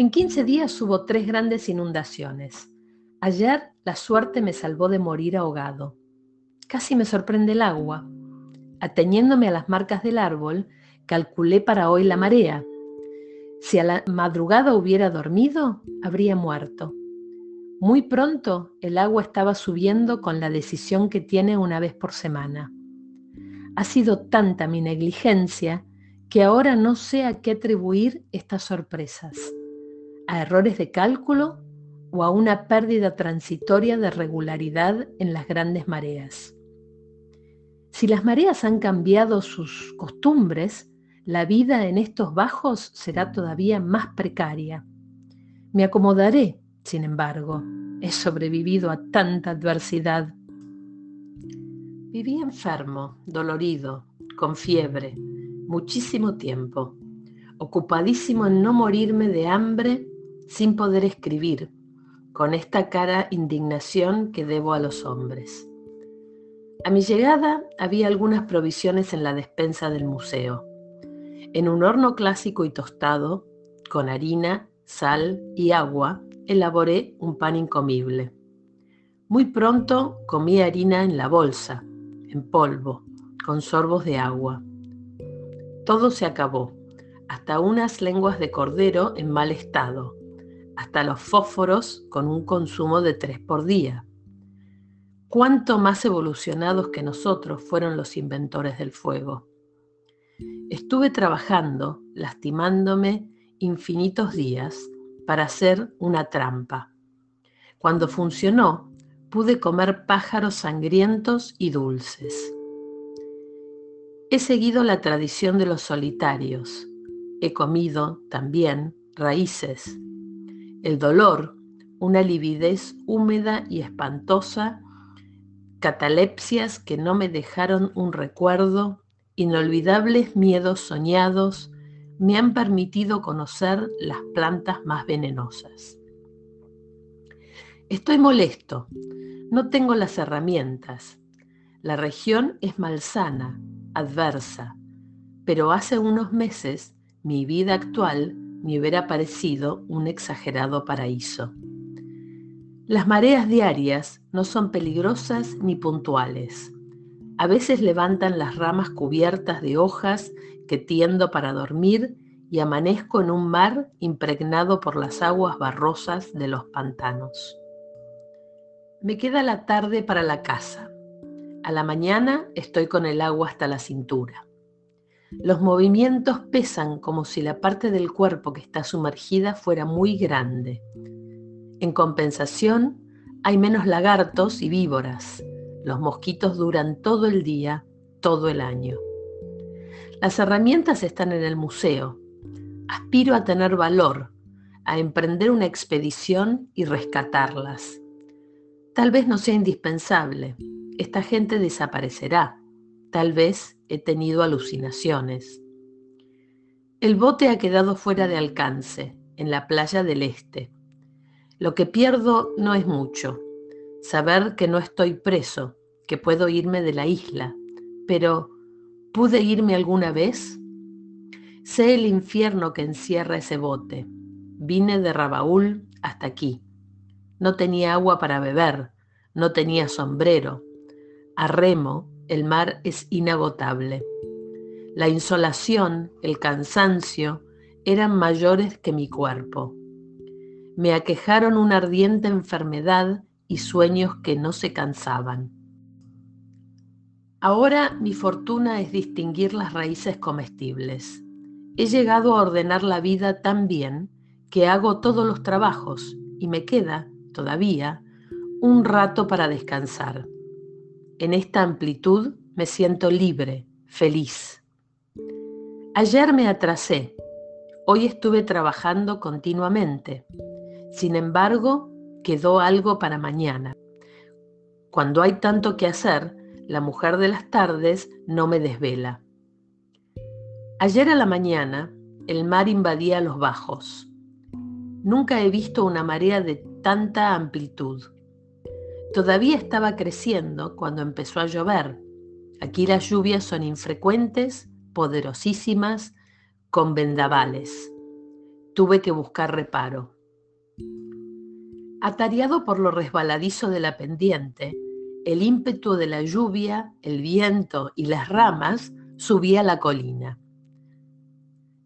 En 15 días hubo tres grandes inundaciones. Ayer la suerte me salvó de morir ahogado. Casi me sorprende el agua. Ateniéndome a las marcas del árbol, calculé para hoy la marea. Si a la madrugada hubiera dormido, habría muerto. Muy pronto el agua estaba subiendo con la decisión que tiene una vez por semana. Ha sido tanta mi negligencia que ahora no sé a qué atribuir estas sorpresas a errores de cálculo o a una pérdida transitoria de regularidad en las grandes mareas. Si las mareas han cambiado sus costumbres, la vida en estos bajos será todavía más precaria. Me acomodaré, sin embargo, he sobrevivido a tanta adversidad. Viví enfermo, dolorido, con fiebre, muchísimo tiempo, ocupadísimo en no morirme de hambre sin poder escribir, con esta cara indignación que debo a los hombres. A mi llegada había algunas provisiones en la despensa del museo. En un horno clásico y tostado, con harina, sal y agua, elaboré un pan incomible. Muy pronto comí harina en la bolsa, en polvo, con sorbos de agua. Todo se acabó, hasta unas lenguas de cordero en mal estado, hasta los fósforos con un consumo de tres por día. Cuánto más evolucionados que nosotros fueron los inventores del fuego. Estuve trabajando, lastimándome infinitos días para hacer una trampa. Cuando funcionó, pude comer pájaros sangrientos y dulces. He seguido la tradición de los solitarios. He comido también raíces, el dolor, una lividez húmeda y espantosa, catalepsias que no me dejaron un recuerdo, inolvidables miedos soñados, me han permitido conocer las plantas más venenosas. Estoy molesto, no tengo las herramientas. La región es malsana, adversa, pero hace unos meses mi vida actual me hubiera parecido un exagerado paraíso. Las mareas diarias no son peligrosas ni puntuales. A veces levantan las ramas cubiertas de hojas que tiendo para dormir y amanezco en un mar impregnado por las aguas barrosas de los pantanos. Me queda la tarde para la casa. A la mañana estoy con el agua hasta la cintura. Los movimientos pesan como si la parte del cuerpo que está sumergida fuera muy grande. En compensación, hay menos lagartos y víboras. Los mosquitos duran todo el día, todo el año. Las herramientas están en el museo. Aspiro a tener valor, a emprender una expedición y rescatarlas. Tal vez no sea indispensable. Esta gente desaparecerá. Tal vez he tenido alucinaciones. El bote ha quedado fuera de alcance, en la playa del este. Lo que pierdo no es mucho. Saber que no estoy preso, que puedo irme de la isla. Pero, ¿pude irme alguna vez? Sé el infierno que encierra ese bote. Vine de Rabaúl hasta aquí. No tenía agua para beber, no tenía sombrero. A remo el mar es inagotable. La insolación, el cansancio, eran mayores que mi cuerpo. Me aquejaron una ardiente enfermedad y sueños que no se cansaban. Ahora mi fortuna es distinguir las raíces comestibles. He llegado a ordenar la vida tan bien que hago todos los trabajos y me queda, todavía, un rato para descansar. En esta amplitud me siento libre, feliz. Ayer me atrasé, hoy estuve trabajando continuamente. Sin embargo, quedó algo para mañana. Cuando hay tanto que hacer, la mujer de las tardes no me desvela. Ayer a la mañana, el mar invadía los bajos. Nunca he visto una marea de tanta amplitud. Todavía estaba creciendo cuando empezó a llover. Aquí las lluvias son infrecuentes, poderosísimas, con vendavales. tuve que buscar reparo. Atareado por lo resbaladizo de la pendiente, el ímpetu de la lluvia, el viento y las ramas subí a la colina.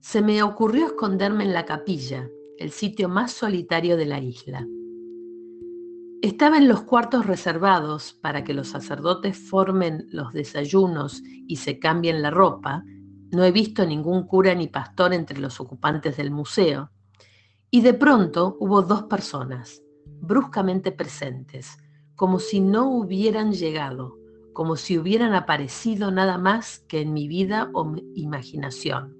Se me ocurrió esconderme en la capilla, el sitio más solitario de la isla. Estaba en los cuartos reservados para que los sacerdotes formen los desayunos y se cambien la ropa. No he visto ningún cura ni pastor entre los ocupantes del museo. Y de pronto hubo dos personas, bruscamente presentes, como si no hubieran llegado, como si hubieran aparecido nada más que en mi vida o mi imaginación.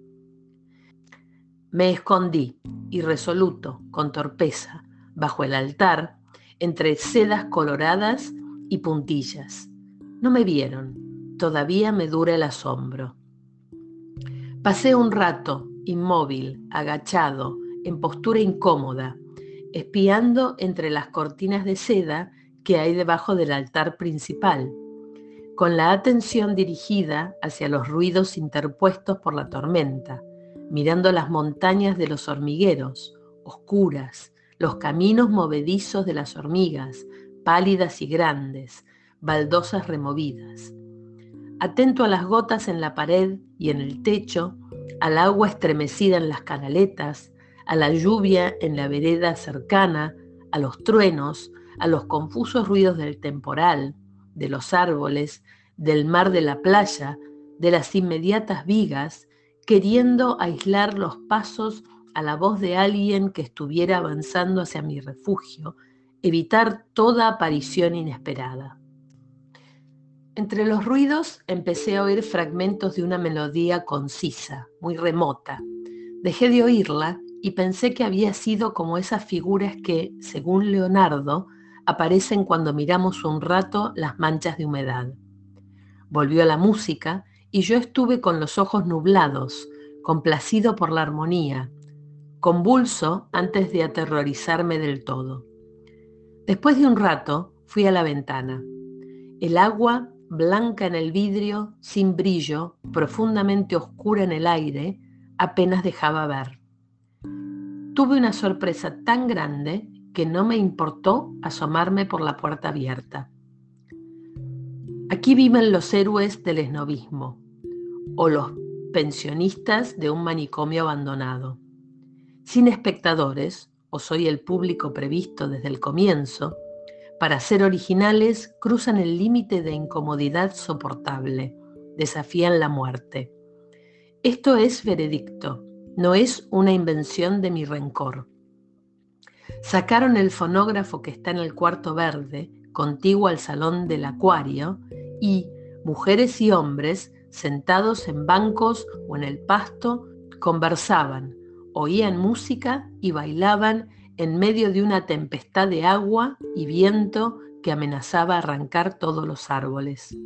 Me escondí, irresoluto, con torpeza, bajo el altar, entre sedas coloradas y puntillas. No me vieron, todavía me dura el asombro. Pasé un rato, inmóvil, agachado, en postura incómoda, espiando entre las cortinas de seda que hay debajo del altar principal, con la atención dirigida hacia los ruidos interpuestos por la tormenta, mirando las montañas de los hormigueros, oscuras, los caminos movedizos de las hormigas, pálidas y grandes, baldosas removidas. Atento a las gotas en la pared y en el techo, al agua estremecida en las canaletas, a la lluvia en la vereda cercana, a los truenos, a los confusos ruidos del temporal, de los árboles, del mar de la playa, de las inmediatas vigas, queriendo aislar los pasos a la voz de alguien que estuviera avanzando hacia mi refugio, evitar toda aparición inesperada. Entre los ruidos empecé a oír fragmentos de una melodía concisa, muy remota. Dejé de oírla y pensé que había sido como esas figuras que, según Leonardo, aparecen cuando miramos un rato las manchas de humedad. Volvió la música y yo estuve con los ojos nublados, complacido por la armonía, convulso antes de aterrorizarme del todo. Después de un rato fui a la ventana. El agua, blanca en el vidrio, sin brillo, profundamente oscura en el aire, apenas dejaba ver. Tuve una sorpresa tan grande que no me importó asomarme por la puerta abierta. Aquí viven los héroes del esnovismo o los pensionistas de un manicomio abandonado. Sin espectadores, o soy el público previsto desde el comienzo, para ser originales cruzan el límite de incomodidad soportable, desafían la muerte. Esto es veredicto, no es una invención de mi rencor. Sacaron el fonógrafo que está en el cuarto verde, contiguo al salón del acuario, y mujeres y hombres, sentados en bancos o en el pasto, conversaban, oían música y bailaban en medio de una tempestad de agua y viento que amenazaba arrancar todos los árboles.